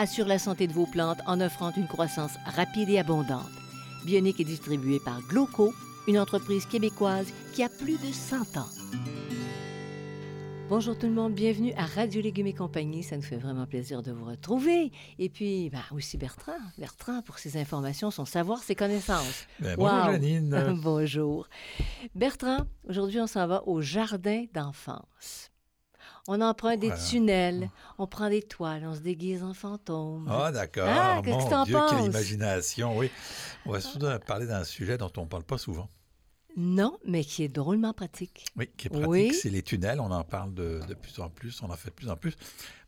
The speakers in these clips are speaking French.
assure la santé de vos plantes en offrant une croissance rapide et abondante. Bionique est distribuée par Gloco, une entreprise québécoise qui a plus de 100 ans. Bonjour tout le monde, bienvenue à Radio Légumes et compagnie. Ça nous fait vraiment plaisir de vous retrouver. Et puis, ben, aussi Bertrand. Bertrand, pour ses informations, son savoir, ses connaissances. Ben, bonjour Wow. Janine. Bonjour. Bertrand, aujourd'hui, on s'en va au jardin d'enfance. On emprunte des tunnels, on prend des toiles, on se déguise en fantôme. Ah, d'accord. Ah, qu'est-ce que t'en penses? quelle imagination, oui. On va surtout parler d'un sujet dont on ne parle pas souvent. Non, mais qui est drôlement pratique. Oui, qui est pratique, Oui. c'est les tunnels. On en parle de, de plus en plus, on en fait de plus en plus.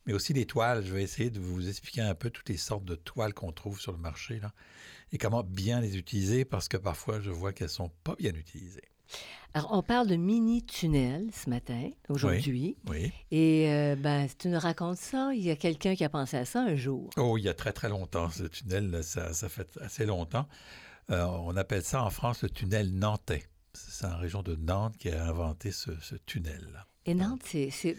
Mais aussi les toiles. Je vais essayer de vous expliquer un peu toutes les sortes de toiles qu'on trouve sur le marché là, et comment bien les utiliser parce que parfois je vois qu'elles sont pas bien utilisées. Alors, on parle de mini-tunnels ce matin, aujourd'hui. Oui. Et euh, ben, tu nous racontes ça. Il y a quelqu'un qui a pensé à ça un jour. Oh, il y a très très longtemps, ce tunnel, ça, ça fait assez longtemps. Euh, on appelle ça en France le tunnel nantais. C'est la région de Nantes qui a inventé ce, ce tunnel-là. Et Nantes, c'est...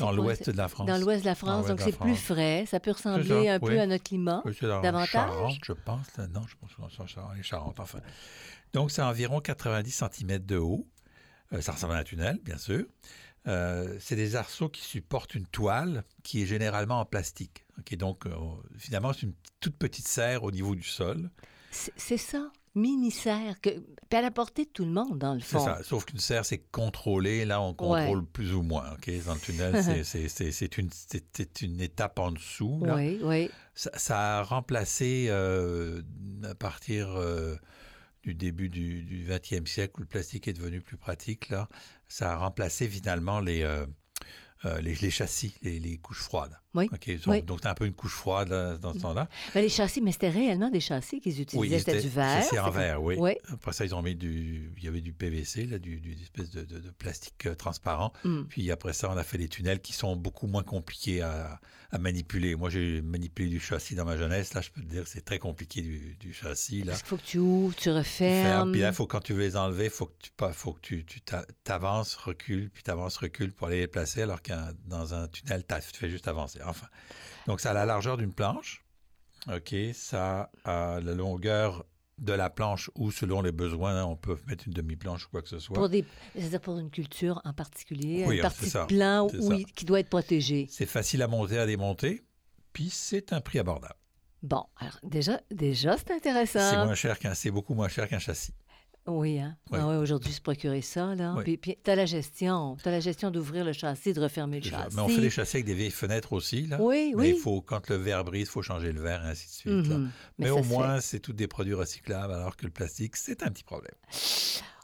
Dans l'ouest de la France. Dans l'ouest de la France, donc c'est plus frais. Ça peut ressembler ça, un peu à notre climat. Oui, c'est dans Davantage? Charente, je pense. là. Non, je pense que c'est Charentes, enfin. Donc, c'est environ 90 cm de haut. Euh, ça ressemble à un tunnel, bien sûr. Euh, c'est des arceaux qui supportent une toile qui est généralement en plastique. Donc, euh, finalement, c'est une toute petite serre au niveau du sol. C'est c'est ça, mini-serre, à la portée de tout le monde, dans le C'est fond. ça. Sauf qu'une serre, c'est contrôlé. Là, on contrôle plus ou moins. ok? Dans le tunnel, c'est- c'est- c'est c'est une, c'est- c'est une étape en dessous. là. Oui, oui. Ça, ça a remplacé, à partir du début du, 20e siècle, où le plastique est devenu plus pratique, là, ça a remplacé finalement les, euh, euh, les, châssis, les couches froides. Oui. OK, donc Oui. donc c'est un peu une couche froide là, dans ce temps-là. Ben, les châssis, mais c'était réellement des châssis qu'ils utilisaient. c'était du verre. C'est en verre, oui. Oui. Après ça, ils ont mis du... Il y avait du PVC, là, du, du espèce de, de- de plastique euh, transparent. Hmm. Puis après ça, on a fait des tunnels qui sont beaucoup moins compliqués à, à manipuler. Moi, j'ai manipulé du châssis dans ma jeunesse. Là, je peux te dire que c'est très compliqué du, du châssis. Là. Parce qu'il faut que tu ouvres, tu Ferme. refermes. Puis là, faut, quand tu veux les enlever, il faut que tu pas- faut que tu tu t'a- t'avances, recules, puis t'avances, recules pour aller les placer, alors que dans un tunnel, tu fais juste avancer. Enfin, donc ça a la largeur d'une planche. OK, ça a la longueur de la planche ou selon les besoins, on peut mettre une demi-planche ou quoi que ce soit. Pour des, c'est-à-dire pour une culture en particulier, Oui, une partie c'est de plan C'est qui doit être protégée. C'est facile à monter, à démonter, puis c'est un prix abordable. Bon, alors déjà, déjà c'est C'est intéressant. moins cher qu'un, c'est beaucoup moins cher qu'un châssis. Oui, hein? Ah ouais, aujourd'hui, se procurer ça, là. Puis, puis tu as la gestion. Tu as la gestion d'ouvrir le châssis, de refermer le châssis. Mais on fait des châssis avec des vieilles fenêtres aussi, là. Oui, Mais il oui. faut, quand le verre brise, il faut changer le verre et ainsi de suite. là. Mhm. Mais, au moins, c'est tous des produits recyclables, alors que le plastique, c'est un petit problème.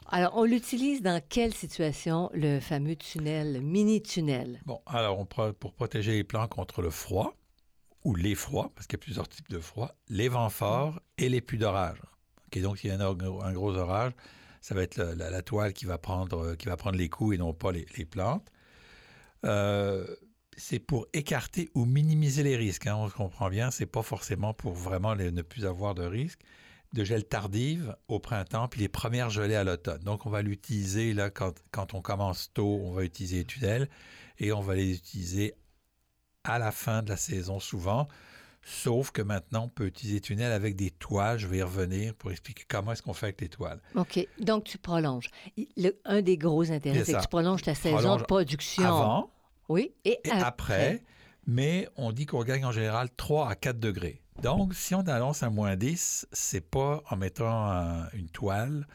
Alors, on l'utilise dans quelle situation, le fameux tunnel, mini-tunnel? Bon, alors, on pro- pour protéger les plants contre le froid, ou les froids, parce qu'il y a plusieurs types de froid, les vents forts et les pluies d'orage. Ok, donc, s'il y a un, gros orage, ça va être la, toile qui va, prendre, euh, qui va prendre les coups et non pas les, plantes. Euh, c'est pour écarter ou minimiser les risques. hein, on comprend bien, c'est pas forcément pour vraiment ne plus avoir de risques. De gel tardive au printemps, puis les premières gelées à l'automne. Donc, on va l'utiliser là quand, quand on commence tôt, on va utiliser les tunnels et on va les utiliser à la fin de la saison souvent. Sauf que maintenant, on peut utiliser les tunnels avec des toiles. Je vais y revenir pour expliquer comment est-ce qu'on fait avec les toiles. OK. Donc, tu prolonges. Le- un des gros intérêts, C'est que tu prolonges ta saison Prolonge de production. Avant, Oui, et, et après. mais on dit qu'on gagne en général 3 à 4 degrés. Donc, si on annonce à moins 10, c'est pas en mettant un- une toile,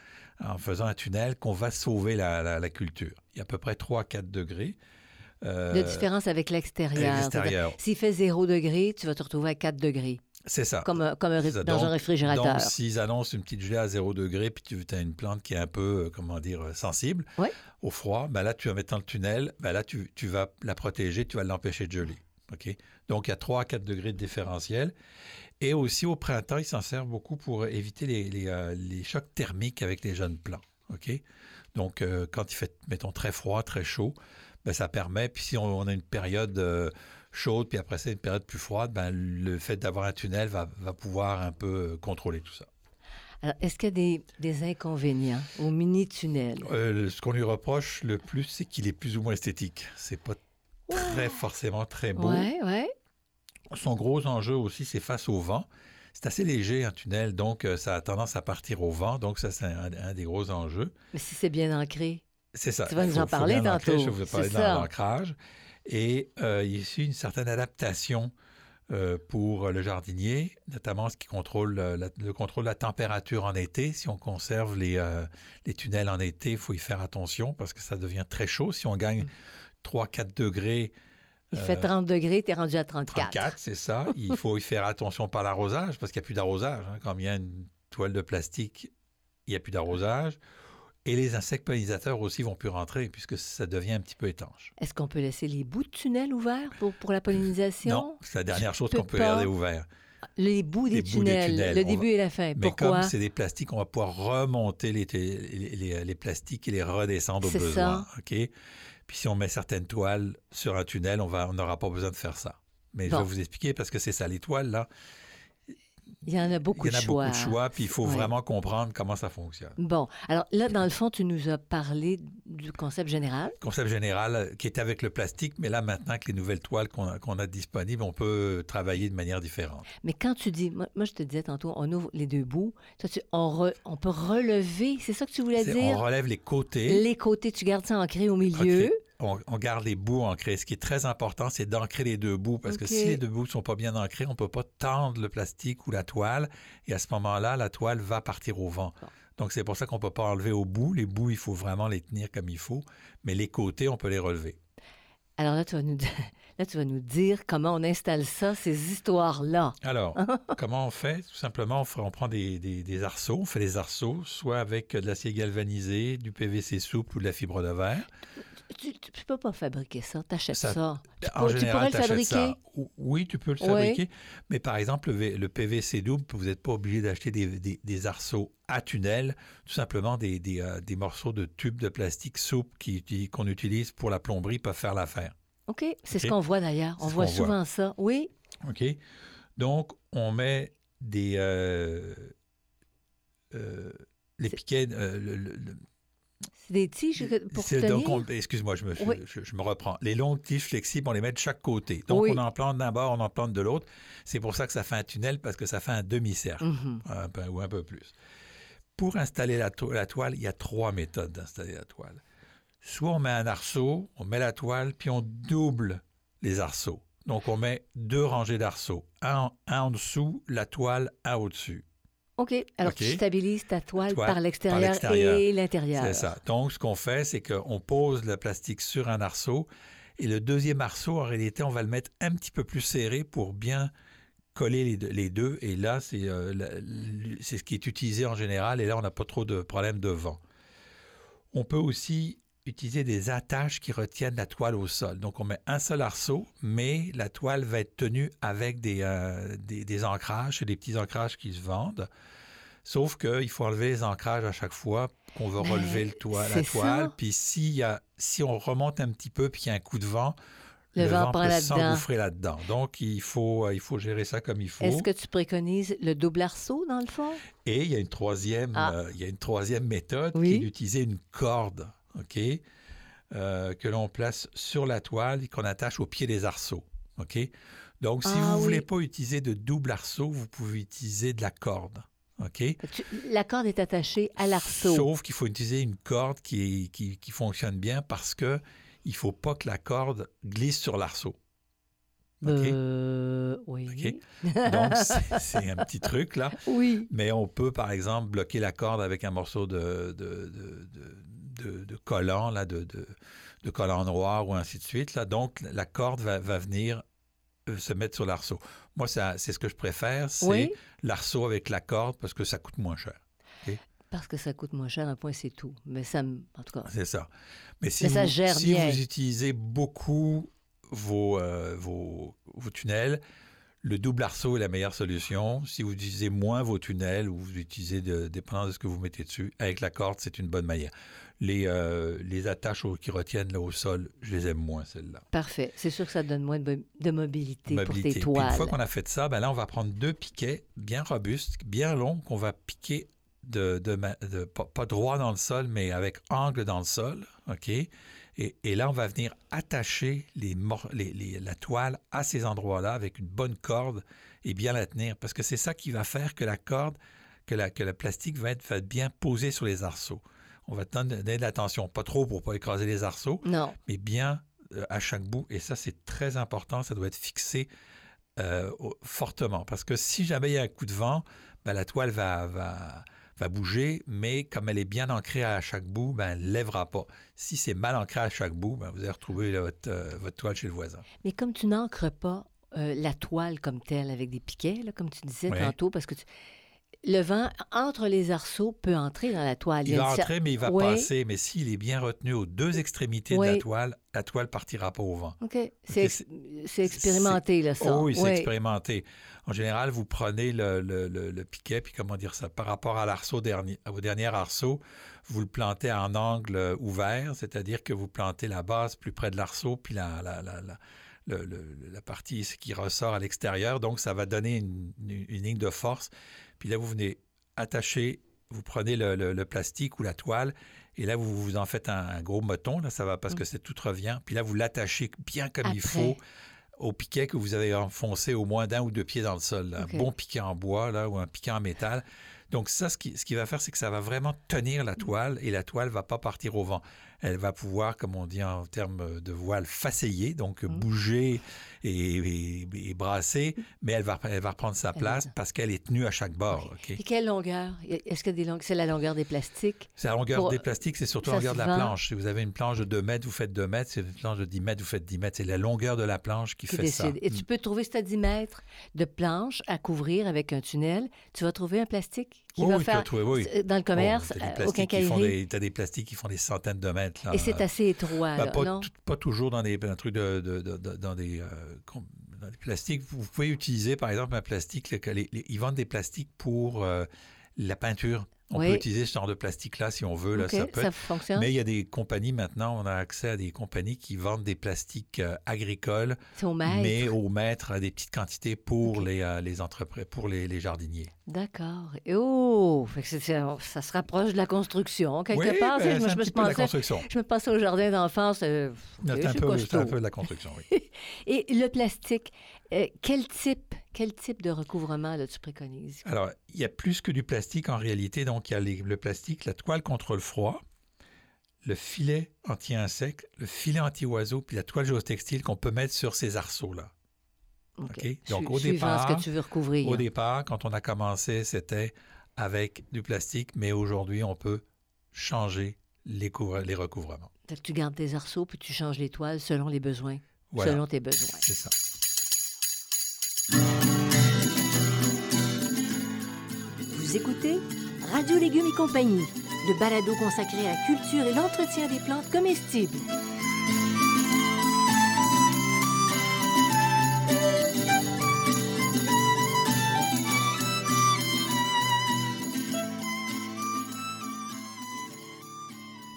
en faisant un tunnel, qu'on va sauver la, la- la culture. Il y a à peu près 3 à 4 degrés. Euh, de différence avec l'extérieur. S'il fait 0 degré, tu vas te retrouver à 4 degrés, C'est ça. comme, un ça. dans un réfrigérateur. Donc, s'ils annoncent une petite gelée à 0 degré, puis tu as une plante qui est un peu, euh, comment dire, euh, sensible au froid, ben là, tu vas mettre dans le tunnel, ben là, tu, tu vas la protéger, tu vas l'empêcher de geler. OK? Donc, il y a 3 à 4 degrés de différentiel. Et aussi, au printemps, ils s'en servent beaucoup pour éviter les, les, euh, les chocs thermiques avec les jeunes plants. OK? Donc, euh, quand il fait, mettons, très froid, très chaud, ben, ça permet, puis si on, on a une période euh, chaude, puis après ça, une période plus froide, ben, le fait d'avoir un tunnel va, va pouvoir un peu euh, contrôler tout ça. Alors, est-ce qu'il y a des, des inconvénients au mini-tunnel? Euh, ce qu'on lui reproche le plus, c'est qu'il est plus ou moins esthétique. C'est pas très forcément très beau. Oui, oui. Son gros enjeu aussi, c'est face au vent. C'est assez léger un tunnel, donc ça a tendance à partir au vent. Donc ça, c'est un, un des gros enjeux. Mais si c'est bien ancré. C'est ça. Tu vas nous en parler tantôt. Je vais vous parler de l'ancrage. Et euh, il y a ici une certaine adaptation euh, pour le jardinier, notamment ce qui contrôle euh, la- le contrôle de la température en été. Si on conserve les, euh, les tunnels en été, il faut y faire attention parce que ça devient très chaud. Si on gagne Mm. 3-4 degrés, Il Euh, fait 30 degrés, tu es rendu à 34. 34, c'est ça. Il faut y faire attention par l'arrosage parce qu'il n'y a plus d'arrosage. hein. Quand il y a une toile de plastique, il n'y a plus d'arrosage. Et les insectes pollinisateurs aussi vont plus rentrer puisque ça devient un petit peu étanche. Est-ce qu'on peut laisser les bouts de tunnel ouverts pour, pour la pollinisation? Non, c'est la dernière chose qu'on peut garder ouvert. Les bouts des, Les bouts des tunnels, tunnels, le début va- et la fin. Mais Pourquoi? comme c'est des plastiques, on va pouvoir remonter les, les, les- plastiques et les redescendre au C'est besoin. ça. OK? Puis si on met certaines toiles sur un tunnel, on va- on n'aura pas besoin de faire ça. Mais je vais vous expliquer parce que c'est ça, les toiles, là, Il y en a beaucoup il y en a de choix. beaucoup de choix, puis il faut Ouais. vraiment comprendre comment ça fonctionne. Bon, alors là, dans le fond, tu nous as parlé du concept général. concept général euh, qui était avec le plastique, mais là, maintenant que les nouvelles toiles qu'on a, disponibles, on peut travailler de manière différente. Mais quand tu dis, moi, moi, je te disais tantôt, on ouvre les deux bouts, toi, tu- on, re- on peut relever, c'est ça que tu voulais dire? On relève les côtés, Les côtés, tu gardes ça ancré au milieu. On, on garde les bouts ancrés. Ce qui est très important, c'est d'ancrer les deux bouts, parce que si les deux bouts ne sont pas bien ancrés, on ne peut pas tendre le plastique ou la toile, et à ce moment-là, la toile va partir au vent. Donc, c'est pour ça qu'on ne peut pas enlever au bout. Les bouts, il faut vraiment les tenir comme il faut, mais les côtés, on peut les relever. Alors là tu, vas nous, dire- là, tu vas nous dire comment on installe ça, ces histoires-là. Alors, comment on fait? Tout simplement, on prend des, des- des arceaux, on fait des arceaux, soit avec de l'acier galvanisé, du PVC souple ou de la fibre de verre. Tu ne peux pas fabriquer ça, t'achètes ça. Ça- Tu, En tu général, pourrais le fabriquer? ça. Ou- Oui, tu peux le Oui. fabriquer. Mais par exemple, le, PVC double, vous n'êtes pas obligé d'acheter des, des- des arceaux à tunnel, tout simplement des, des, euh, des morceaux de tubes de plastique souple qu'on utilise pour la plomberie peuvent faire l'affaire. OK, c'est ce qu'on voit d'ailleurs. On voit souvent ça. Oui, OK? Donc, on met des. euh, euh, les piquets. le- le- le- c'est des tiges pour tenir? excuse-moi, je me, je- Oui. je, je me reprends. Les longues tiges flexibles, on les met de chaque côté. Donc, Oui. on en plante d'un bord, on en plante de l'autre. C'est pour ça que ça fait un tunnel, parce que ça fait un demi-cercle. Mhm. peu- ou un peu plus. Pour installer la, to- la toile, il y a trois méthodes d'installer la toile. Soit on met un arceau, on met la toile, puis on double les arceaux. Donc on met deux rangées d'arceaux, un en dessous, la toile, un au-dessus. OK. Alors, tu stabilises ta toile, par l'extérieur et l'intérieur. C'est ça. Donc ce qu'on fait, c'est qu'on pose le plastique sur un arceau, et le deuxième arceau, en réalité, on va le mettre un petit peu plus serré pour bien coller les deux. les deux. Et là, c'est euh, ce qui est utilisé en général. Et là, on n'a pas trop de problème de vent. On peut aussi utiliser des attaches qui retiennent la toile au sol. Donc, on met un seul arceau, mais la toile va être tenue avec des, euh, des, des ancrages. Des petits ancrages qui se vendent. Sauf qu'il faut enlever les ancrages à chaque fois qu'on veut Mais relever le toile, la toile. ça. Puis s'il y a, si on remonte un petit peu puis qu'il y a un coup de vent, Le vent prend peut s'engouffrer là-dedans. Donc, il faut, euh, il faut gérer ça comme il faut. Est-ce que tu préconises le double arceau, dans le fond? Et il y a une troisième, Ah. euh, il y a une troisième méthode Oui. qui est d'utiliser une corde, OK, euh, que l'on place sur la toile et qu'on attache au pied des arceaux, OK? Donc, si Ah, vous ne oui. voulez pas utiliser de double arceau, vous pouvez utiliser de la corde, OK? La corde est attachée à l'arceau. Sauf qu'il faut utiliser une corde qui, est- qui, qui fonctionne bien parce que il faut pas que la corde glisse sur l'arceau. Euh, oui. OK? Donc, c'est- c'est un petit truc, là. Oui. Mais on peut, par exemple, bloquer la corde avec un morceau de, de, de, de- de- de collant, là, de, de, de collant noir ou ainsi de suite. Là. Donc, la corde va, va venir euh, se mettre sur l'arceau. Moi, ça- c'est ce que je préfère, c'est Oui. l'arceau avec la corde parce que ça coûte moins cher. Parce que ça coûte moins cher, un point, c'est tout. Mais ça. En tout cas. C'est ça. Mais si, Mais ça vous, gère si bien. vous utilisez beaucoup vos, euh, vos, vos tunnels, le double arceau est la meilleure solution. Si vous utilisez moins vos tunnels ou vous utilisez, de, dépendant de ce que vous mettez dessus, avec la corde, c'est une bonne manière. Les, euh, les attaches au- qui retiennent là, au sol, je les aime moins, celles-là. Parfait. C'est sûr que ça donne moins de, mo- de mobilité, pour tes Puis une toiles. fois qu'on a fait ça, ben là, on va prendre deux piquets bien robustes, bien longs, qu'on va piquer de, de de- pas, pas droit dans le sol, mais avec angle dans le sol. OK? Et, et là, on va venir attacher les mor- les- les- la toile à ces endroits-là avec une bonne corde et bien la tenir. Parce que c'est ça qui va faire que la corde, que, la, que plastique va être, va être bien posé sur les arceaux. On va donner de l'attention, pas trop pour pas écraser les arceaux, Non. mais bien euh, à chaque bout. Et ça, c'est très important. Ça doit être fixé euh, fortement. Parce que si jamais il y a un coup de vent, ben, la toile va, va, va bouger, mais comme elle est bien ancrée à chaque bout, ben, elle ne lèvera pas. Si c'est mal ancré à chaque bout, ben, vous allez retrouver là, votre, euh, votre toile chez le voisin. Mais comme tu n'ancres pas euh, la toile comme telle avec des piquets, là, comme tu disais tantôt, parce que tu- le vent entre les arceaux peut entrer dans la toile. Il a va entrer, mais il va passer. Mais s'il est bien retenu aux deux extrémités de la toile, la toile partira pas au vent. OK. C'est ex- c'est expérimenté, là, ça. Oh oui, c'est expérimenté. En général, vous prenez le, le- le- le piquet, puis comment dire ça, par rapport à l'arceau dernier, à vos derniers arceaux, vous le plantez en angle euh, ouvert, c'est-à-dire que vous plantez la base plus près de l'arceau, puis la, la, la, la- le- le- la partie qui ressort à l'extérieur. Donc, ça va donner une, une- une ligne de force. Puis là, vous venez attacher, vous prenez le, le- le plastique ou la toile, et là, vous, vous en faites un, un gros moton, là, ça va parce Mm. que c'est tout revient. Puis là, vous l'attachez bien comme il faut au piquet que vous avez enfoncé au moins d'un ou deux pieds dans le sol. là. Un bon piquet en bois là, ou un piquet en métal. Donc ça, ce qui, ce qui va faire, c'est que ça va vraiment tenir la toile et la toile va pas partir au vent. Elle va pouvoir, comme on dit en termes de voile, faceiller, donc Mm. bouger et, et- et brasser, mais elle va, elle va reprendre sa place parce qu'elle est tenue à chaque bord. Et quelle longueur? Est-ce que des longues... c'est la longueur des plastiques? C'est la longueur Pour- des plastiques, c'est surtout ça la longueur de la planche. Si vous avez une planche de 2 mètres, vous faites 2 mètres. Si vous avez une planche de 10 mètres, vous faites 10 mètres. C'est la longueur de la planche qui, qui fait ça. décide. Et tu peux trouver, c'est à 10 mètres de planche à couvrir avec un tunnel. Tu vas trouver un plastique? Qui va oui, tu faire trouver, oui. dans le commerce, Oh, t'as des au plastiques qui font quincaillerie. des- T'as des plastiques qui font des centaines de mètres. là. Et c'est assez étroit, Ben, là, pas, non? tout- pas toujours dans des, un truc de, de- de- de- dans, des, euh, dans des plastiques. Vous pouvez utiliser, par exemple, un plastique. le- que les- les- ils vendent des plastiques pour euh, la peinture. On Oui. peut utiliser ce genre de plastique-là si on veut. Là, OK, ça peut ça être- fonctionne? Mais il y a des compagnies maintenant, on a accès à des compagnies qui vendent des plastiques euh, agricoles, au mais au mètre, à des petites quantités pour les, euh, les entreprises, pour les, les jardiniers. D'accord. Et oh! C'est- ça se rapproche de la construction, quelque oui, part. ben, je me la construction. je me pensais au jardin d'enfance. euh, C'est un, peu de la construction, oui. Et le plastique, euh, quel type, quel type de recouvrement là, tu préconises? Alors, il y a plus que du plastique en réalité. Donc, il y a les- le plastique, la toile contre le froid, le filet anti-insecte, le filet anti-oiseau, puis la toile géotextile qu'on peut mettre sur ces arceaux-là. OK. Su- Donc, au suivant ce départ- que tu veux recouvrir. Au départ, quand on a commencé, c'était avec du plastique, mais aujourd'hui, on peut changer les, couvre- les recouvrements. Tu gardes tes arceaux puis tu changes les toiles selon les besoins, Voilà, selon tes besoins. c'est ça. Vous écoutez Radio Légumes et compagnie, le balado consacré à la culture et l'entretien des plantes comestibles.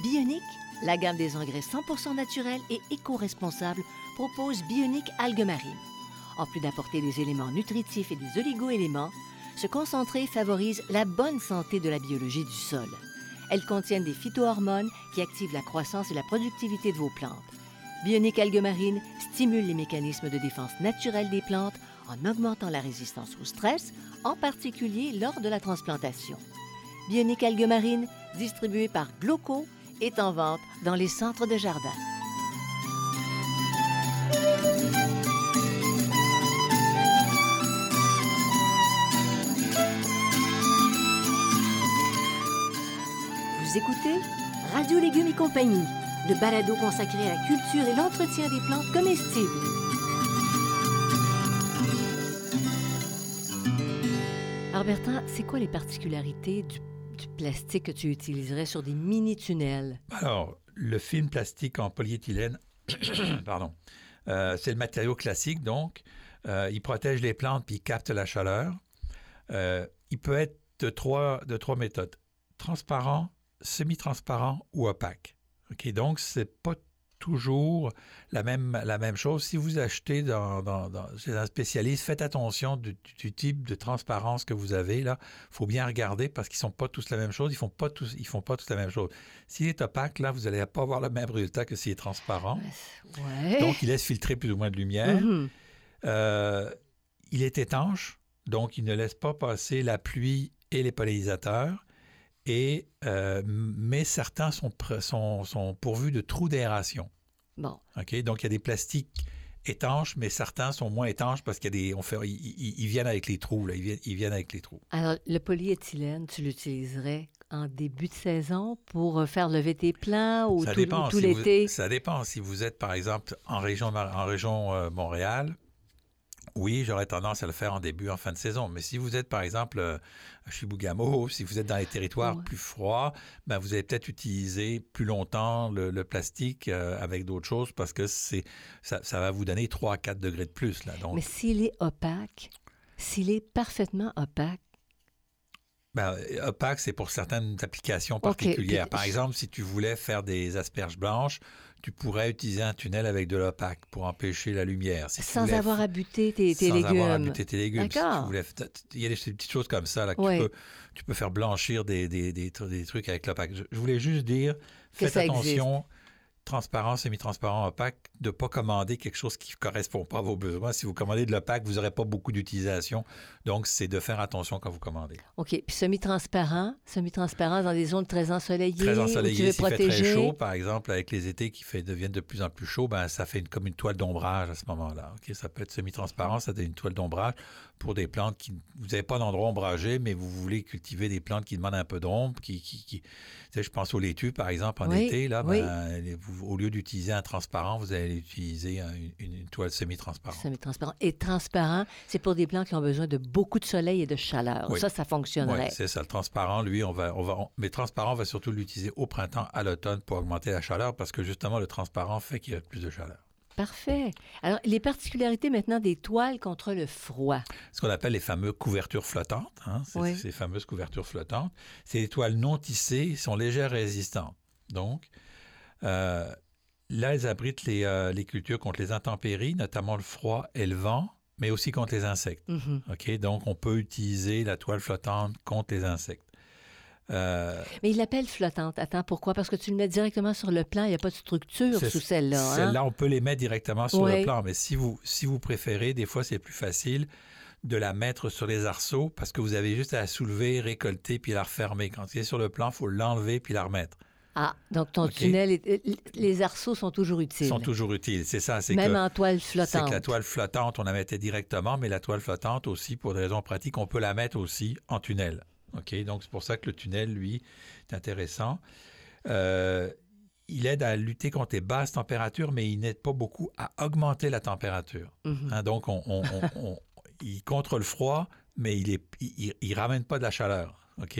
Bionic, la gamme des engrais 100% naturels et éco-responsables, propose Bionic Algues Marines. En plus d'apporter des éléments nutritifs et des oligo-éléments, ce concentré favorise la bonne santé de la biologie du sol. Elles contiennent des phytohormones qui activent la croissance et la productivité de vos plantes. Bionic Algues Marines stimule les mécanismes de défense naturelle des plantes en augmentant la résistance au stress, en particulier lors de la transplantation. Bionic Algues Marines, distribué par Gloco, est en vente dans les centres de jardin. Écoutez Radio Légumes et compagnie, le balado consacré à la culture et l'entretien des plantes comestibles. Alors Bertrand, c'est quoi les particularités du, du plastique que tu utiliserais sur des mini-tunnels? Alors, le film plastique en polyéthylène, pardon, euh, c'est le matériau classique, donc. Euh, il protège les plantes puis il capte la chaleur. Euh, il peut être de trois, de trois méthodes transparent, semi-transparent ou opaque. OK, donc, c'est pas toujours la même, la même chose. Si vous achetez dans, dans, dans- chez un spécialiste, faites attention du, du type de transparence que vous avez. là. faut bien regarder parce qu'ils sont pas tous la même chose. Ils font pas tous, ils font pas tous la même chose. S'il est opaque, là, vous n'allez pas avoir le même résultat que s'il est transparent. Ouais. Donc, il laisse filtrer plus ou moins de lumière. Mhm. Euh, il est étanche, donc il ne laisse pas passer la pluie et les pollinisateurs. Et, euh, mais certains sont, sont, sont pourvus de trous d'aération. Bon, OK? Donc, il y a des plastiques étanches, mais certains sont moins étanches parce qu'il y a des. On fait, ils, ils- ils viennent avec les trous. Là. Ils, viennent, ils viennent avec les trous. alors le polyéthylène, tu l'utiliserais en début de saison pour euh, faire lever tes plants ou ça, tout, dépend ou tout si vous- l'été? ça dépend. Si vous êtes, par exemple, en région, en région euh, Montréal, oui, j'aurais tendance à le faire en début, en fin de saison. Mais si vous êtes, par exemple, euh, à Chibougamau, si vous êtes dans les territoires Ouais. plus froids, ben, vous allez peut-être utiliser plus longtemps le, le plastique euh, avec d'autres choses parce que c'est ça, ça va vous donner 3 à 4 degrés de plus. Là. Donc, Mais s'il est opaque, s'il est parfaitement opaque, Ben, opaque, c'est pour certaines applications particulières. Par exemple, si tu voulais faire des asperges blanches, tu pourrais utiliser un tunnel avec de l'opaque pour empêcher la lumière. Si sans voulais avoir à buter tes, tes sans légumes. avoir à buter tes légumes. Si tu voulais il y a des petites choses comme ça là, que Ouais. tu, peux, tu peux faire blanchir des, des, des, tr- des trucs avec l'opaque. Je, je voulais juste dire, faites attention, transparent, semi-transparent, opaque, de ne pas commander quelque chose qui ne correspond pas à vos besoins. Si vous commandez de l'opaque, vous n'aurez pas beaucoup d'utilisation. Donc, c'est de faire attention quand vous commandez. OK. Puis semi-transparent, semi-transparent dans des zones très ensoleillées. Très où tu ensoleillé, veux s'il fait très chaud, par exemple, avec les étés qui fait, deviennent de plus en plus chauds, ben, ça fait une- comme une toile d'ombrage à ce moment-là. ok? Ça peut être semi-transparent, ça donne une toile d'ombrage pour des plantes qui... Vous n'avez pas d'endroit ombragé, mais vous voulez cultiver des plantes qui demandent un peu d'ombre. Qui, qui, je pense aux laitues, par exemple, en Oui, été. Là, ben, vous- au lieu d'utiliser un transparent, vous allez utiliser un- une, une toile semi-transparente. Semi-transparent. Et transparent, c'est pour des plantes qui ont besoin de beaucoup de soleil et de chaleur. Oui. Ça, ça fonctionnerait. Oui, c'est ça. Le transparent, lui, on va, on va, on- mais transparent, on va surtout l'utiliser au printemps, à l'automne pour augmenter la chaleur parce que justement, le transparent fait qu'il y a plus de chaleur. Parfait. Alors, les particularités maintenant des toiles contre le froid? ce qu'on appelle les fameuses couvertures flottantes. hein, c'est- Oui. Ces fameuses couvertures flottantes. Ces toiles non tissées sont légères et résistantes. Donc, euh, là, elles abritent les, euh, les cultures contre les intempéries, notamment le froid et le vent, mais aussi contre les insectes. Mhm. OK? Donc, on peut utiliser la toile flottante contre les insectes. Euh, Mais il l'appelle flottante. Attends, pourquoi? Parce que tu le mets directement sur le plan. Il n'y a pas de structure sous celle-là. hein? Celle-là, on peut les mettre directement sur Oui. le plan, mais si vous, si vous préférez, des fois, c'est plus facile de la mettre sur les arceaux parce que vous avez juste à la soulever, récolter, puis la refermer. Quand il est sur le plan, il faut l'enlever puis la remettre. Ah, donc ton tunnel, est- euh, les arceaux sont toujours utiles. Ils sont toujours utiles. C'est ça, c'est Même que, en toile c'est flottante. que la toile flottante, on la mettait directement, mais la toile flottante aussi, pour des raisons pratiques, on peut la mettre aussi en tunnel. OK? Donc, c'est pour ça que le tunnel, lui, est intéressant. Euh, il aide à lutter contre les basses températures, mais il n'aide pas beaucoup à augmenter la température. Mhm. Hein, donc, on, on- on- on- il contre le froid, mais il ne il, il ramène pas de la chaleur. OK?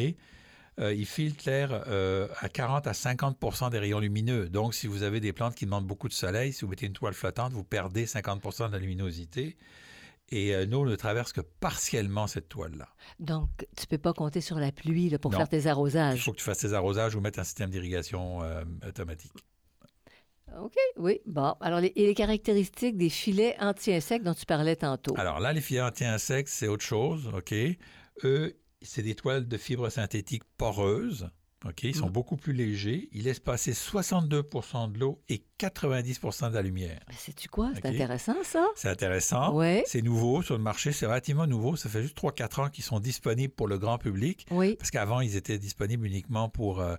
Euh, il filtre l'air euh, à 40 à 50% des rayons lumineux. Donc, si vous avez des plantes qui demandent beaucoup de soleil, si vous mettez une toile flottante, vous perdez 50% de la luminosité. Et euh, nous, on ne traverse que partiellement cette toile-là. Donc, tu peux pas compter sur la pluie là, pour Non. faire tes Il arrosages. faut que tu fasses tes arrosages ou mettre un système d'irrigation euh, automatique. OK, oui. Bon, alors, les, et les caractéristiques des filets anti-insectes dont tu parlais tantôt? Alors là, les filets anti-insectes, c'est autre chose, OK? Eux, c'est des toiles de fibres synthétiques poreuses, OK? Ils sont Mm. beaucoup plus légers. Ils laissent passer 62% de l'eau et 90% de la lumière. Mais Sais-tu quoi? C'est intéressant, ça? C'est intéressant. C'est nouveau sur le marché, c'est relativement nouveau. Ça fait juste 3-4 ans qu'ils sont disponibles pour le grand public. Oui. Parce qu'avant, ils étaient disponibles uniquement pour... euh,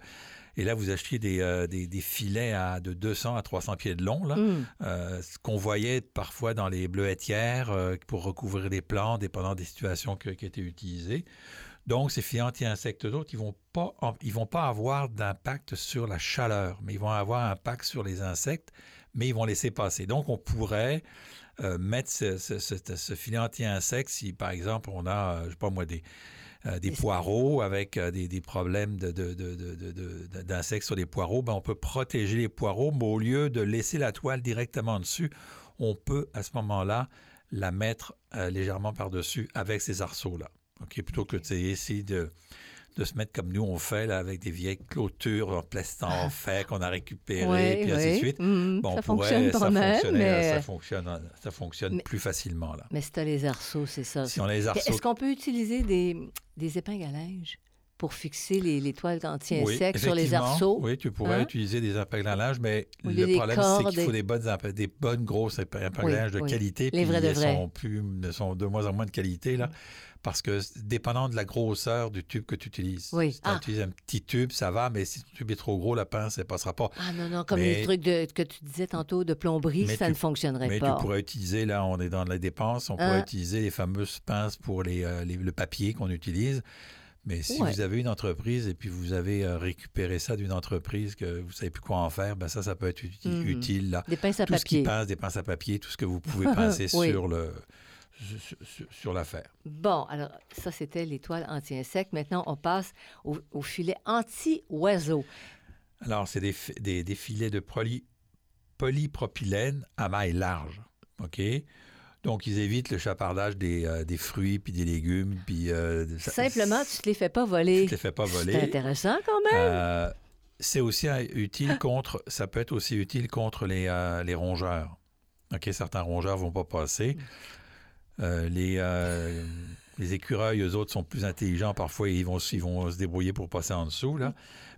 et là, vous achetiez des, euh, des, des filets à, de 200 à 300 pieds de long, là. Hum. Euh, ce qu'on voyait parfois dans les bleuetières euh, pour recouvrir les plants, dépendant des situations que- qui étaient utilisées. Donc, ces filets anti-insectes d'autres, ils vont pas, ils vont pas avoir d'impact sur la chaleur, mais ils vont avoir un impact sur les insectes, mais ils vont laisser passer. Donc, on pourrait euh, mettre ce, filet anti-insectes si, par exemple, on a, euh, je sais pas moi, des, euh, des poireaux avec des, problèmes d'insectes sur les poireaux, ben, on peut protéger les poireaux, mais au lieu de laisser la toile directement dessus, on peut à ce moment-là la mettre légèrement par-dessus avec ces arceaux-là plutôt que d'essayer de, de se mettre comme nous on fait là, avec des vieilles clôtures en plastique en fer qu'on a récupérées, et puis ainsi de suite. Mm, bon, ça, fonctionne pas mal, mais... ça fonctionne, ça fonctionne plus facilement. Là. Mais si tu as les arceaux, c'est ça. Si on a les arceaux... Est-ce qu'on peut utiliser des, des épingles à linge pour fixer les, les toiles anti-insectes sur les arceaux? Oui, tu pourrais hein? utiliser des épingles à linge, mais le problème, c'est qu'il faut des bonnes, des bonnes grosses épingles à linge de qualité. Les vrais de vrais. Sont, plus, sont de moins en moins de qualité. là. Parce que dépendant de la grosseur du tube que tu utilises. Oui. Si tu ah. utilises un petit tube, ça va, mais si ton tube est trop gros, la pince, elle ne passera pas. Ah non, non, comme les trucs que tu disais tantôt de plomberie, ça ne fonctionnerait pas. Mais tu pourrais utiliser, là, on est dans la dépense, on pourrait hein? utiliser les fameuses pinces pour les, euh, le papier qu'on utilise. Mais si vous avez une entreprise et puis vous avez euh, récupéré ça d'une entreprise que vous ne savez plus quoi en faire, ben ça, ça peut être mhm. utile. Là. Des pinces à tout papier. Tout ce qui pince, des pinces à papier, tout ce que vous pouvez pincer sur le sur, l'affaire. Bon, alors ça, c'était l'étoile anti-insecte. Maintenant, on passe au, filet anti-oiseau. Alors, c'est des, des, filets de polypropylène à maille large. OK? Donc, ils évitent le chapardage des, euh, des fruits puis des légumes. Puis, euh, Simplement, tu ne te les fais pas voler. Tu te les fais pas voler. C'est intéressant quand même. Euh, c'est aussi utile contre, ça peut être aussi utile contre les, les rongeurs. OK, certains rongeurs vont pas passer. Euh, les, euh, les écureuils, eux autres, sont plus intelligents. Parfois, ils vont, ils vont se débrouiller pour passer en dessous. Là.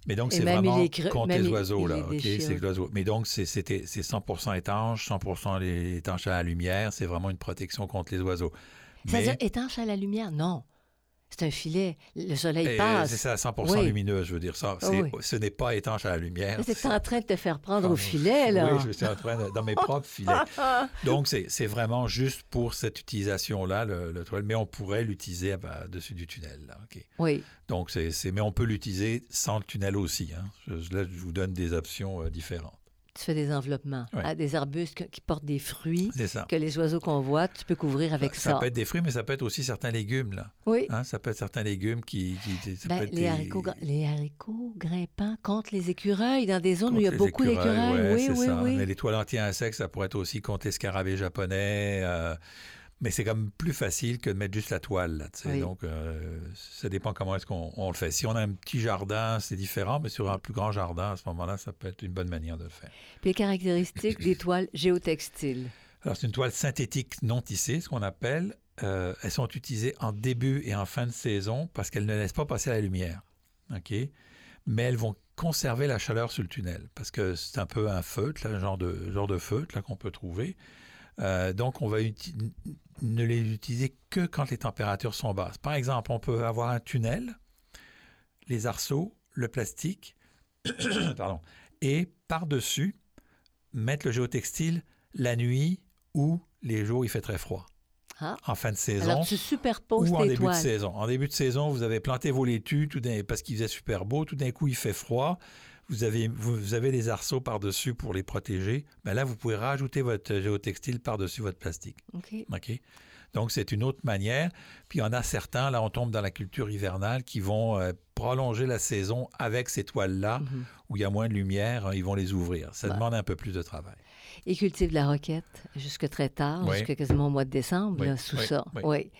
Mais donc, c'est vraiment contre les oiseaux. Là, c'est Mais donc, c'est 100% étanche, 100% étanche à la lumière. C'est vraiment une protection contre les oiseaux. C'est-à-dire étanche à la lumière? Non c'est un filet. Le soleil passe. C'est ça, 100 lumineux, je veux dire ça. Ce n'est pas étanche à la lumière. C'est en train de te faire prendre au filet, là. Oui, je suis en train de, dans mes propres filets. Donc, c'est vraiment juste pour cette utilisation-là, le, le toile. Mais on pourrait l'utiliser dessus du tunnel, là. Oui. Donc, c'est mais on peut l'utiliser sans le tunnel aussi. Hein. là, je vous donne des options euh, différentes tu fais des enveloppements, ah, des arbustes qui portent des fruits que les oiseaux convoitent, tu peux couvrir avec ça. Ça peut être des fruits, mais ça peut être aussi certains légumes. Là. Oui. Hein, ça peut être certains légumes qui... Ben, les, haricots, les haricots grimpants contre les écureuils, dans des zones où il y a beaucoup d'écureuils. oui, oui, oui. Mais les toiles anti-insectes, ça pourrait être aussi contre les scarabées japonais. Euh, mais c'est comme plus facile que de mettre juste la toile. Là, Donc, euh, ça dépend comment est-ce qu'on le fait. Si on a un petit jardin, c'est différent, mais sur un plus grand jardin, à ce moment-là, ça peut être une bonne manière de le faire. Puis les caractéristiques des toiles géotextiles? Alors, c'est une toile synthétique non tissée, ce qu'on appelle. Euh, elles sont utilisées en début et en fin de saison parce qu'elles ne laissent pas passer la lumière. OK? Mais elles vont conserver la chaleur sur le tunnel parce que c'est un peu un feutre, un genre de, genre de feutre qu'on peut trouver. Euh, donc, on va ne les utiliser que quand les températures sont basses. Par exemple, on peut avoir un tunnel, les arceaux, le plastique, pardon, et par-dessus, mettre le géotextile la nuit ou les jours où il fait très froid. Ah. En fin de saison. Alors, tu superposes ou en début de saison. En début de saison, vous avez planté vos laitues tout parce qu'il faisait super beau. Tout d'un coup, il fait froid vous avez, vous avez des arceaux par-dessus pour les protéger, ben là, vous pouvez rajouter votre géotextile par-dessus votre plastique. OK. Donc, c'est une autre manière. Puis, il y en a certains, là, on tombe dans la culture hivernale, qui vont euh, prolonger la saison avec ces toiles-là, mhm. où il y a moins de lumière, hein, ils vont les ouvrir. Ça demande un peu plus de travail. Ils cultivent la roquette jusque très tard, jusqu'à quasiment au mois de décembre, sous ça. Oui.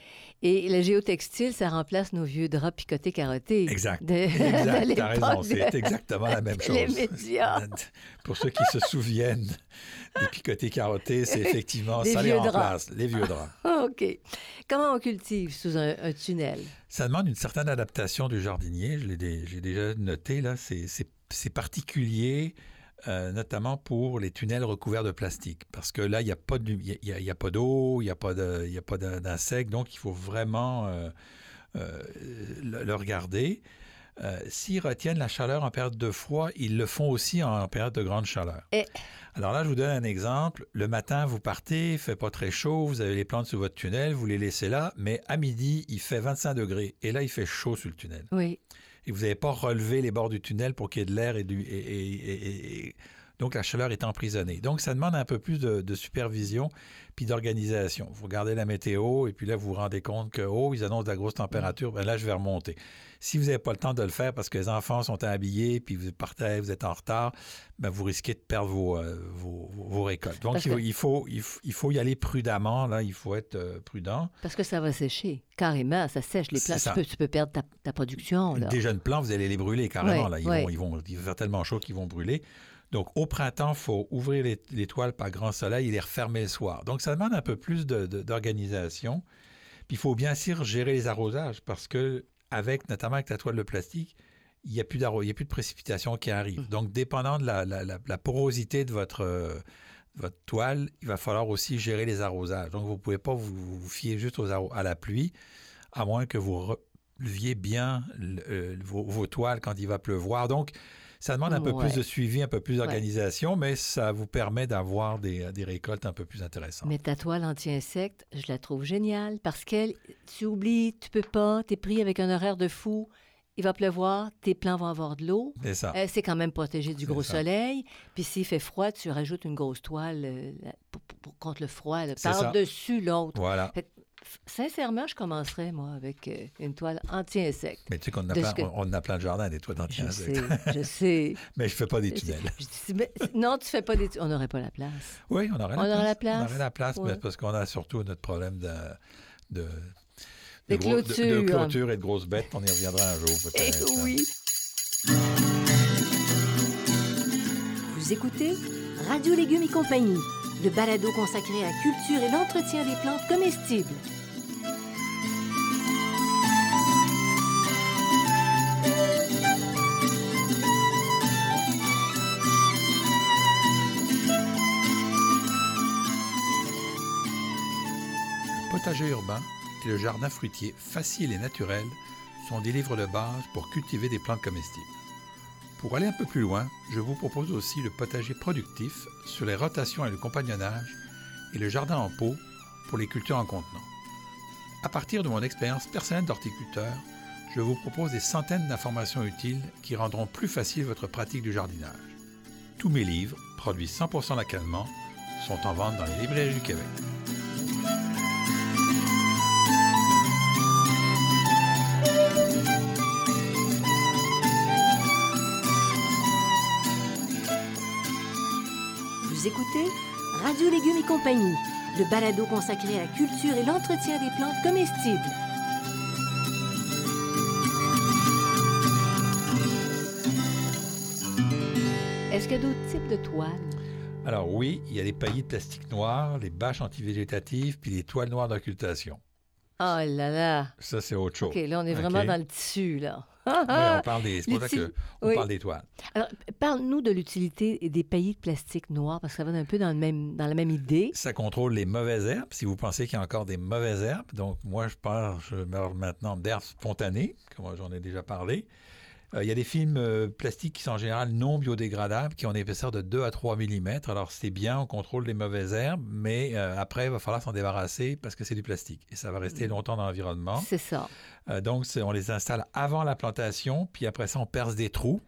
Et le géotextile, ça remplace nos vieux draps picotés carottés. Exact. exact. T'as raison, c'est exactement la même chose. Les médias. Pour ceux qui se souviennent des picotés carottés, c'est effectivement ça les remplace, les vieux draps. OK. Comment on cultive sous un, tunnel? Ça demande une certaine adaptation du jardinier. Je l'ai déjà noté, là. C'est particulier euh, notamment pour les tunnels recouverts de plastique. Parce que là, il n'y a pas d'eau, il n'y a pas d'insectes, donc il faut vraiment euh, euh, le, regarder. s'ils retiennent la chaleur en période de froid, ils le font aussi en période de grande chaleur. Et- Alors là, je vous donne un exemple. Le matin, vous partez, il fait pas très chaud, vous avez les plantes sous votre tunnel, vous les laissez là, mais à midi, il fait 25 degrés. Et là, il fait chaud sur le tunnel. Oui. Et vous n'avez pas relevé les bords du tunnel pour qu'il y ait de l'air et et- et- donc, la chaleur est emprisonnée. Donc, ça demande un peu plus de, de supervision puis d'organisation. Vous regardez la météo et puis là, vous vous rendez compte que, oh, ils annoncent de la grosse température, ben là, je vais remonter. Si vous n'avez pas le temps de le faire parce que les enfants sont habillés puis vous partez, vous êtes en retard, ben vous risquez de perdre vos, euh, vos, vos récoltes. Donc, il faut, que- il, faut, il, faut, il faut y aller prudemment. Là, il faut être euh, prudent. Parce que ça va sécher. Carrément, ça sèche les ça. Tu peux, tu peux perdre ta, ta production. Là. Des jeunes plants, vous allez les brûler carrément. Ouais, là. Ils, ouais. vont, ils, vont, il va faire tellement chaud qu'ils vont brûler. Donc, au printemps, il faut ouvrir les, les toiles par grand soleil et les refermer le soir. Donc, ça demande un peu plus de- de- d'organisation. Puis, il faut bien sûr gérer les arrosages parce que, avec, notamment avec la toile de plastique, il n'y a, plus d'arro- il y a plus de précipitations qui arrivent. Mhm. Donc, dépendant de la, la- la- la porosité de votre, euh, votre toile, il va falloir aussi gérer les arrosages. Donc, vous ne pouvez pas vous, vous fier juste aux à la pluie, à moins que vous releviez bien le- euh, vos, vos toiles quand il va pleuvoir. Donc, ça demande un peu Ouais. plus de suivi, un peu plus d'organisation, mais ça vous permet d'avoir des, des récoltes un peu plus intéressantes. Mais ta toile anti-insecte, je la trouve géniale parce qu'elle, tu oublies, tu peux pas, tu es pris avec un horaire de fou. Il va pleuvoir, tes plants vont avoir de l'eau. C'est ça. Euh, c'est quand même protégé du gros ça. soleil. Puis s'il fait froid, tu rajoutes une grosse toile euh, pour- contre le froid, par-dessus l'autre. Voilà. Sincèrement, je commencerais, moi, avec euh, une toile anti-insecte. Mais tu sais qu'on a, plein, que- on, on a plein de jardins, des toits Je d'anti-insectes. sais, je sais. Mais je ne fais pas des Je- tunnels. je dis, mais non, tu fais pas des... On n'aurait pas la place. Oui, on aurait On la aurait place. la place. On aurait la place, mais parce qu'on a surtout notre problème de, de, De gros- de- de clôture. et de grosses bêtes. On y reviendra un jour, Eh peut-être. hein. oui. Vous écoutez Radio Légumes et compagnie, le balado consacré à la culture et l'entretien des plantes comestibles. Le potager urbain et le jardin fruitier facile et naturel sont des livres de base pour cultiver des plantes comestibles. Pour aller un peu plus loin, je vous propose aussi le potager productif sur les rotations et le compagnonnage et le jardin en pot pour les cultures en contenant. À partir de mon expérience personnelle d'horticulteur, je vous propose des centaines d'informations utiles qui rendront plus facile votre pratique du jardinage. Tous mes livres, produits 100% localement, sont en vente dans les librairies du Québec. Écoutez Radio Légumes et compagnie, le balado consacré à la culture et l'entretien des plantes comestibles. Est-ce qu'il y a d'autres types de toiles? Alors oui, il y a les paillis de plastique noir, les bâches antivégétatives, puis les toiles noires d'occultation. Oh là là! Ça, c'est autre chose. OK, là, on est vraiment dans le tissu, là. Oui, on parle des, c'est pour ça qu'on oui. parle des toiles. Alors, parle-nous de l'utilité des paillis de plastique noir, parce que ça va un peu dans, le même, dans la même idée. Ça contrôle les mauvaises herbes, si vous pensez qu'il y a encore des mauvaises herbes. Donc, moi, je parle je meurs maintenant d'herbes spontanées, comme j'en ai déjà parlé. Euh, il y a des films euh, plastiques qui sont en général non biodégradables, qui ont une épaisseur de 2 à 3 mm. Alors, c'est bien, on contrôle les mauvaises herbes, mais euh, après, il va falloir s'en débarrasser parce que c'est du plastique. Et ça va rester longtemps dans l'environnement. C'est ça. Donc, on les installe avant la plantation, puis après ça, on perce des trous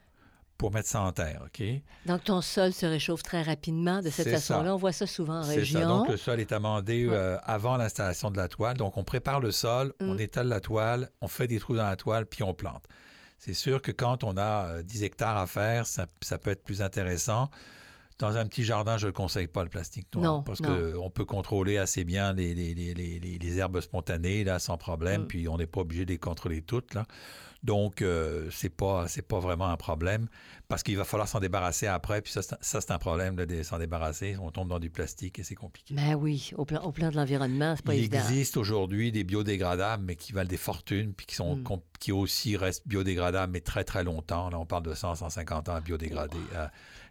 pour mettre ça en terre, OK? Donc, ton sol se réchauffe très rapidement de cette façon-là. On voit ça souvent en C'est région. ça. Donc, le sol est amendé euh, avant l'installation de la toile. Donc, on prépare le sol, on Mm. étale la toile, on fait des trous dans la toile, puis on plante. C'est sûr que quand on a euh, 10 hectares à faire, ça, ça peut être plus intéressant. Dans un petit jardin, je ne le conseille pas, le plastique noir, Non, parce qu'on peut contrôler assez bien les, les- les- les- les- les herbes spontanées, là, sans problème, Mm. puis on n'est pas obligé de les contrôler toutes, là. Donc, euh, c'est pas, c'est pas vraiment un problème, parce qu'il va falloir s'en débarrasser après, puis ça, c'est un- ça, c'est un problème, de s'en débarrasser. On tombe dans du plastique et c'est compliqué. Ben oui, au plan, au plan de l'environnement, c'est pas Il évident. existe aujourd'hui des biodégradables, mais qui valent des fortunes, puis qui, sont, Mm. com- qui aussi restent biodégradables, mais très, très longtemps. Là, on parle de 100, 150 ans à biodégrader. Euh,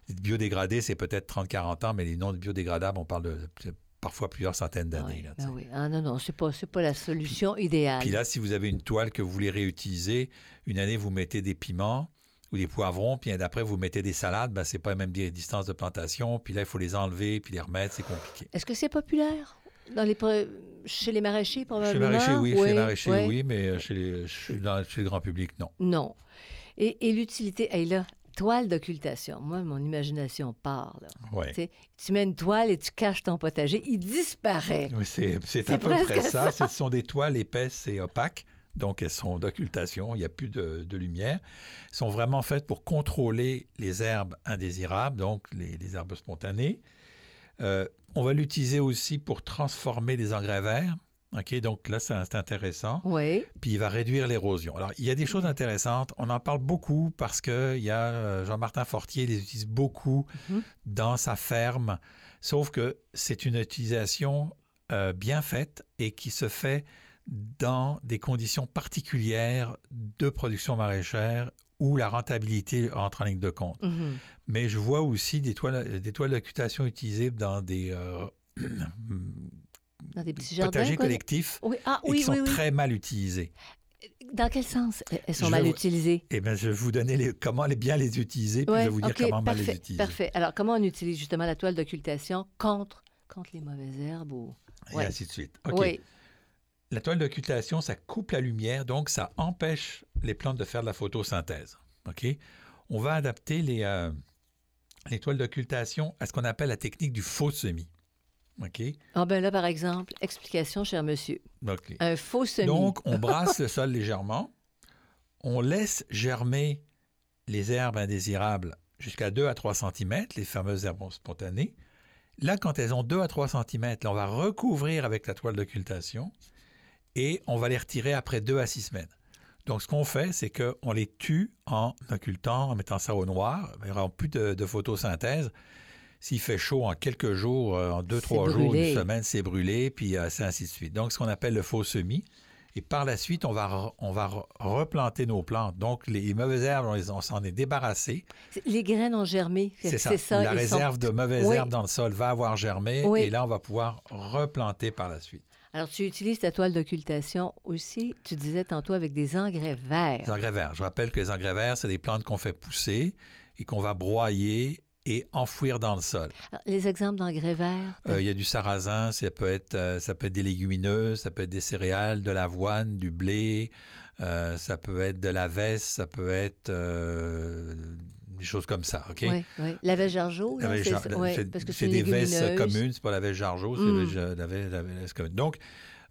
biodégradé, c'est peut-être 30, 40 ans, mais les non biodégradables, on parle de, de parfois plusieurs centaines d'années. Oui, là, ben tu sais. oui. Ah non, non, c'est pas, c'est pas la solution idéale. Puis là, si vous avez une toile que vous voulez réutiliser, une année, vous mettez des piments ou des poivrons, puis d'après, vous mettez des salades, ben, c'est pas la même di- distance de plantation. Puis là, il faut les enlever, puis les remettre, c'est compliqué. Est-ce que c'est populaire? Dans les, pro- chez les maraîchers, Chez probablement? les maraîchers, oui. Chez les maraîchers, oui. oui, mais euh, chez, les- chez- dans- chez le grand public, non. Non. Et, et l'utilité, hey, là, toile d'occultation. Moi, mon imagination part. Là. Ouais. Tu mets une toile et tu caches ton potager, il disparaît. Oui, c'est à peu près ça. Ce sont des toiles épaisses et opaques, donc elles sont d'occultation, il n'y a plus de, de lumière. Elles sont vraiment faites pour contrôler les herbes indésirables, donc les, les herbes spontanées. Euh, on va l'utiliser aussi pour transformer des engrais verts. OK, donc là, c'est intéressant. Oui. Puis il va réduire l'érosion. Alors, il y a des choses intéressantes. On en parle beaucoup parce que il y a euh, Jean-Martin Fortier les utilise beaucoup Mhm. dans sa ferme. Sauf que c'est une utilisation euh, bien faite et qui se fait dans des conditions particulières de production maraîchère où la rentabilité entre en ligne de compte. Mhm. Mais je vois aussi des toiles, des toiles utilisées dans des euh, Dans des petits jardins. potagers collectifs Oui. Ah et qui sont très mal utilisés. Dans quel sens elles sont Je mal vais- utilisées? Eh bien, je vais vous donner les, comment les, bien les utiliser, puis je vais vous dire comment mal parfait, les utiliser. Parfait. Alors, comment on utilise justement la toile d'occultation contre, contre les mauvaises herbes ou... Et ainsi de suite. OK. Oui. La toile d'occultation, ça coupe la lumière, donc ça empêche les plantes de faire de la photosynthèse. OK? On va adapter les, euh, les toiles d'occultation à ce qu'on appelle la technique du faux semis. OK? Ah ben là, par exemple, explication, cher monsieur. OK. Un faux semis. Donc, on brasse le sol légèrement. On laisse germer les herbes indésirables jusqu'à 2 à 3 cm, les fameuses herbes spontanées. Là, quand elles ont 2 à 3 cm, là, on va recouvrir avec la toile d'occultation et on va les retirer après 2 à 6 semaines. Donc, ce qu'on fait, c'est qu'on les tue en occultant, en mettant ça au noir. Il n'y aura plus de, de photosynthèse. S'il fait chaud en quelques jours, euh, en 2-3 C'est jours, une semaine, c'est brûlé, puis euh, c'est ainsi de suite. Donc, ce qu'on appelle le faux semis. Et par la suite, on va, on va re- replanter nos plantes. Donc, les mauvaises herbes, on, s'en est débarrassé. Les graines ont germé. C'est que ça. La sont- réserve de mauvaises Oui. herbes dans le sol va avoir germé. Oui. Et là, on va pouvoir replanter par la suite. Alors, tu utilises ta toile d'occultation aussi, tu disais tantôt, avec des engrais verts. Les engrais verts. Je rappelle que les engrais verts, c'est des plantes qu'on fait pousser et qu'on va broyer et enfouir dans le sol. Alors, les exemples d'engrais verts? Euh, Il y a du sarrasin, ça peut, être, euh, ça peut être des légumineuses, ça peut être des céréales, de l'avoine, du blé, euh, ça peut être de la veste, ça peut être euh, des choses comme ça, OK? Oui, oui. La vèche jargeau, La c'est ça, ouais, c'est- parce que c'est des légumineuse. communes, c'est pas la veste jargeau, c'est Mm. la veste- la veste commune. Donc,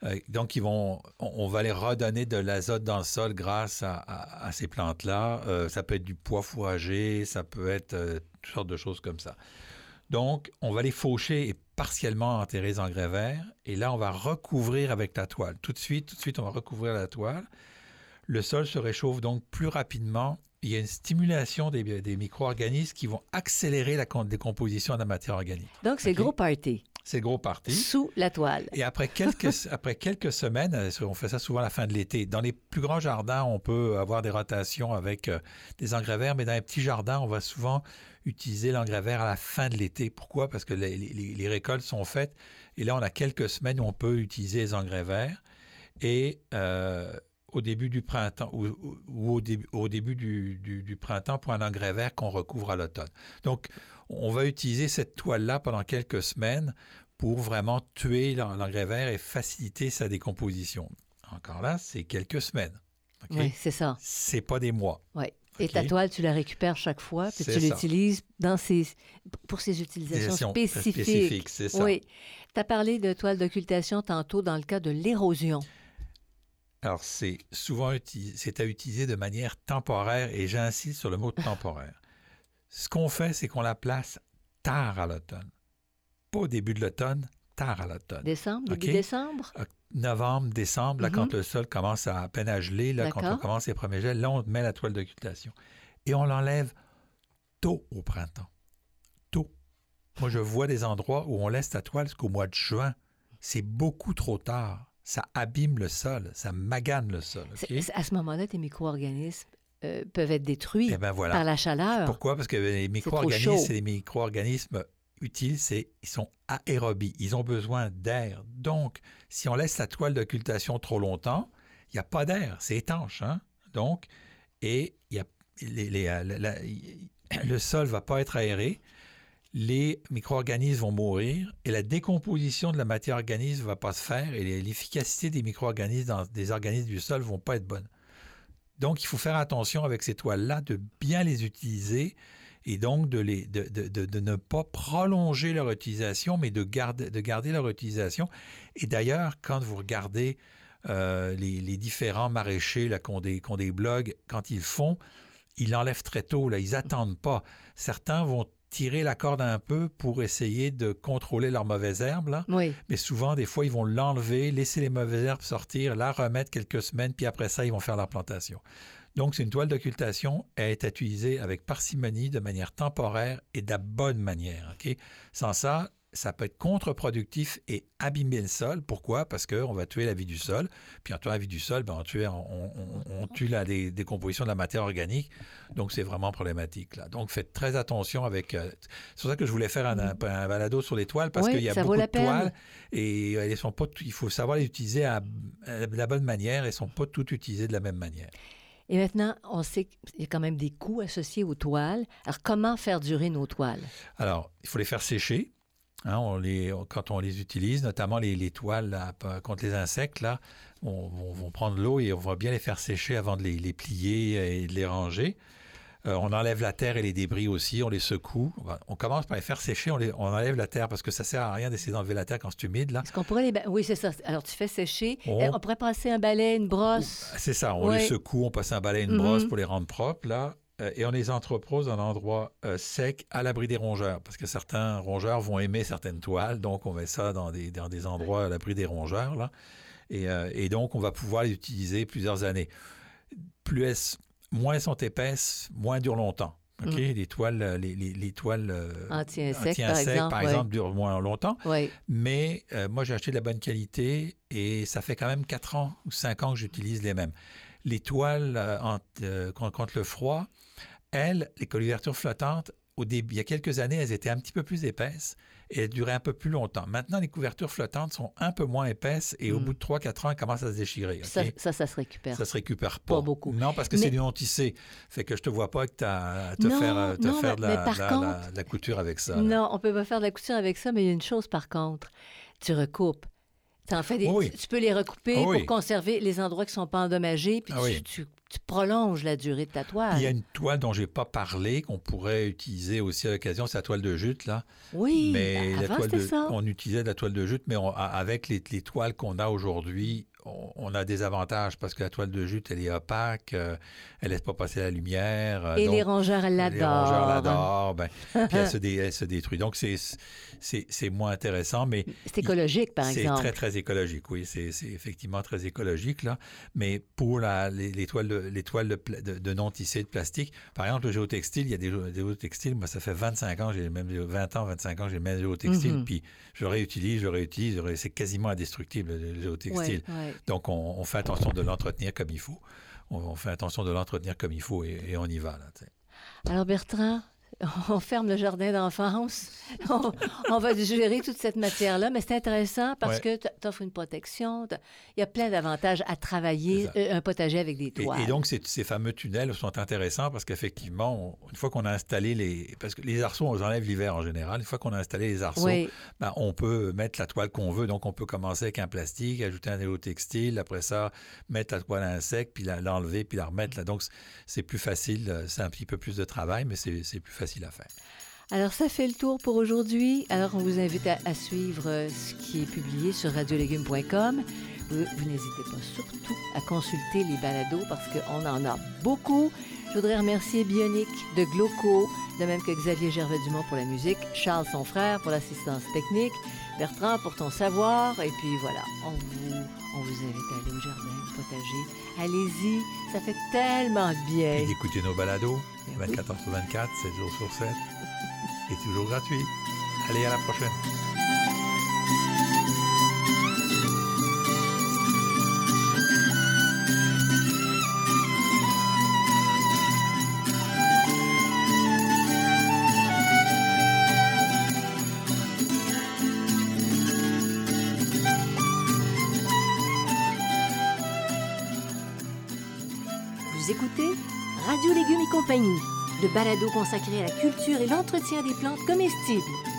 euh, donc ils vont, on, on va les redonner de l'azote dans le sol grâce à, à- à ces plantes-là. Euh, ça peut être du pois fourragé, ça peut être euh, toutes sortes de choses comme ça. Donc, on va les faucher et partiellement enterrer les engrais verts. Et là, on va recouvrir avec la toile. Tout de suite, tout de suite, on va recouvrir la toile. Le sol se réchauffe donc plus rapidement. Il y a une stimulation des, des micro-organismes qui vont accélérer la décomposition de la matière organique. Donc, c'est OK. gros party, C'est gros parti. sous la toile. Et après quelques, après quelques semaines, euh, on fait ça souvent à la fin de l'été. Dans les plus grands jardins, on peut avoir des rotations avec euh, des engrais verts, mais dans les petits jardins, on va souvent utiliser l'engrais vert à la fin de l'été. Pourquoi? Parce que les, les- les récoltes sont faites et là, on a quelques semaines où on peut utiliser les engrais verts. Et euh, au début du printemps ou, ou- ou au, au début du, du- du printemps pour un engrais vert qu'on recouvre à l'automne. Donc, on va utiliser cette toile-là pendant quelques semaines pour vraiment tuer l'en- l'engrais vert et faciliter sa décomposition. Encore là, c'est quelques semaines. Oui, c'est ça. C'est pas des mois. Oui. Et ta toile, tu la récupères chaque fois, puis tu l'utilises dans ces, pour ces utilisations Utilisation spécifiques. spécifique, ça. Oui. Tu as parlé de toile d'occultation tantôt dans le cas de l'érosion. Alors, c'est souvent c'est à utiliser de manière temporaire et j'insiste sur le mot temporaire. Ce qu'on fait, c'est qu'on la place tard à l'automne. Pas au début de l'automne, tard à l'automne. Décembre, début décembre? Novembre, décembre, là, quand le sol commence à, à peine à geler, là, quand on commence les premiers gels, là, on met la toile d'occultation. Et on l'enlève tôt au printemps. Tôt. Moi, je vois des endroits où on laisse la toile jusqu'au mois de juin. C'est beaucoup trop tard. Ça abîme le sol, ça magane le sol. À ce moment-là, tes micro-organismes euh, peuvent être détruits Eh voilà. par la chaleur. Pourquoi? Parce que les micro-organismes, des micro-organismes utiles, c'est ils sont aérobies. Ils ont besoin d'air. Donc, si on laisse la toile d'occultation trop longtemps, il n'y a pas d'air. C'est étanche. Hein? Donc, et y a, le sol ne va pas être aéré. Les micro-organismes vont mourir et la décomposition de la matière organique ne va pas se faire et l'efficacité des micro-organismes dans des organismes du sol ne vont pas être bonnes. Donc, il faut faire attention avec ces toiles-là de bien les utiliser et donc de, les, de, de, de, ne pas prolonger leur utilisation, mais de garder, de garder leur utilisation. Et d'ailleurs, quand vous regardez euh, les, différents maraîchers qui, ont des, ont des blogs, quand ils font, ils l'enlèvent très tôt, là, ils n'attendent pas. Certains vont tirer la corde un peu pour essayer de contrôler leurs mauvaises herbes. Là. Oui. Mais souvent, des fois, ils vont l'enlever, laisser les mauvaises herbes sortir, la remettre quelques semaines, puis après ça, ils vont faire leur plantation. Donc, c'est une toile d'occultation. Elle est utilisée avec parcimonie, de manière temporaire et de la bonne manière. Sans ça, ça peut être contre-productif et abîmer le sol. Pourquoi? Parce qu'on va tuer la vie du sol. Puis en tuant la vie du sol, ben, on, tue, on, tue la décomposition de la matière organique. Donc, c'est vraiment problématique. Là. Donc, faites très attention avec... Euh, c'est pour ça que je voulais faire un, un, balado sur les toiles, parce qu'il y a beaucoup de toiles et elles sont pas, il faut savoir les utiliser à, de la bonne manière. Elles ne sont pas toutes utilisées de la même manière. Et maintenant, on sait qu'il y a quand même des coûts associés aux toiles. Alors, comment faire durer nos toiles? Alors, il faut les faire sécher. Hein, on les, quand on les utilise, notamment les, toiles contre les insectes, là, on, va prendre l'eau et on va bien les faire sécher avant de les plier et de les ranger. Euh, on enlève la terre et les débris aussi, on les secoue. On, commence par les faire sécher, on, enlève la terre parce que ça sert à rien d'essayer d'enlever la terre quand c'est humide. Là. Est-ce qu'on pourrait les... Oui, c'est ça. Alors tu fais sécher. On... pourrait passer un balai, une brosse. C'est ça, on les secoue, on passe un balai, une brosse mhm. pour les rendre propres. Là. Euh, et on les entrepose dans un endroit euh, sec, à l'abri des rongeurs, parce que certains rongeurs vont aimer certaines toiles, donc on met ça dans des, dans des endroits à l'abri des rongeurs. Là. Et, et, donc, on va pouvoir les utiliser plusieurs années. Plus elles, moins elles sont épaisses, moins elles durent longtemps. OK? Mm. Les toiles, euh, les, les, toiles euh, anti-insectes, par, exemple, durent moins longtemps. Mais euh, moi, j'ai acheté de la bonne qualité et ça fait quand même 4 ans ou 5 ans que j'utilise les mêmes. Les toiles contre le froid, elles, les couvertures flottantes, au début, il y a quelques années, elles étaient un petit peu plus épaisses et elles duraient un peu plus longtemps. Maintenant, les couvertures flottantes sont un peu moins épaisses et au hmm. bout de 3-4 ans, elles commencent à se déchirer. Ça, ça, se récupère. Ça se récupère pas. Pas beaucoup. Non, parce que c'est du non-tissé. Fait que je te vois pas que tu as te faire, te faire de, la, couture avec ça. Non, on peut pas faire de la couture avec ça, mais il y a une chose par contre. Tu recoupes. En fait Tu peux les recouper pour conserver les endroits qui ne sont pas endommagés, puis ah tu, tu prolonges la durée de ta toile. Il y a une toile dont je n'ai pas parlé, qu'on pourrait utiliser aussi à l'occasion, c'est la toile de jute, là. Oui, mais ben, la toile ça. on utilisait la toile de jute, mais avec les, les toiles qu'on a aujourd'hui, on, a des avantages parce que la toile de jute, elle est opaque, euh, elle laisse pas passer la lumière. Euh, Et les rongeurs, l'adorent. Les rongeurs l'adorent, ben, puis elle se, détruit. Donc, c'est moins intéressant, mais... C'est écologique, par exemple. C'est très, très écologique, oui. C'est effectivement très écologique, là. Mais pour la, les, toiles, de, les toiles de, non tissées de plastique, par exemple, le géotextile, il y a des, géotextiles, moi, ça fait 25 ans, j'ai même 20 ans, 25 ans, j'ai le même géotextile, mm-hmm. puis je réutilise, je réutilise, c'est quasiment indestructible, le géotextile. Donc, on, fait attention de l'entretenir comme il faut. On, fait attention de l'entretenir comme il faut et, on y va. Là, Alors, Bertrand, on ferme le jardin d'enfance, on, va gérer toute cette matière-là, mais c'est intéressant parce que tu offres une protection, il y a plein d'avantages à travailler euh, un potager avec des toits. Et, donc, ces, fameux tunnels sont intéressants parce qu'effectivement, une fois qu'on a installé les... Parce que les arceaux, on les enlève l'hiver en général. Une fois qu'on a installé les arceaux, ben, on peut mettre la toile qu'on veut. Donc, on peut commencer avec un plastique, ajouter un néo textile, après ça, mettre la toile à insecte, puis l'enlever, puis la remettre. Là. Donc, c'est plus facile, c'est un petit peu plus de travail, mais c'est plus facile Alors, ça fait le tour pour aujourd'hui. Alors, on vous invite à, suivre euh, ce qui est publié sur radiolégumes.com. Vous, vous n'hésitez pas surtout à consulter les balados parce qu'on en a beaucoup. Je voudrais remercier Bionic de Gloco, de même que Xavier Gervais-Dumont pour la musique, Charles, son frère, pour l'assistance technique, Bertrand pour ton savoir. Et puis voilà, on vous, on vous invite à aller au jardin, au potager. Allez-y, ça fait tellement bien. Et d'écouter nos balados. 24 heures sur 24, 7 jours sur 7. Et toujours gratuit. Allez, à la prochaine. Compagnie, le balado consacré à la culture et l'entretien des plantes comestibles.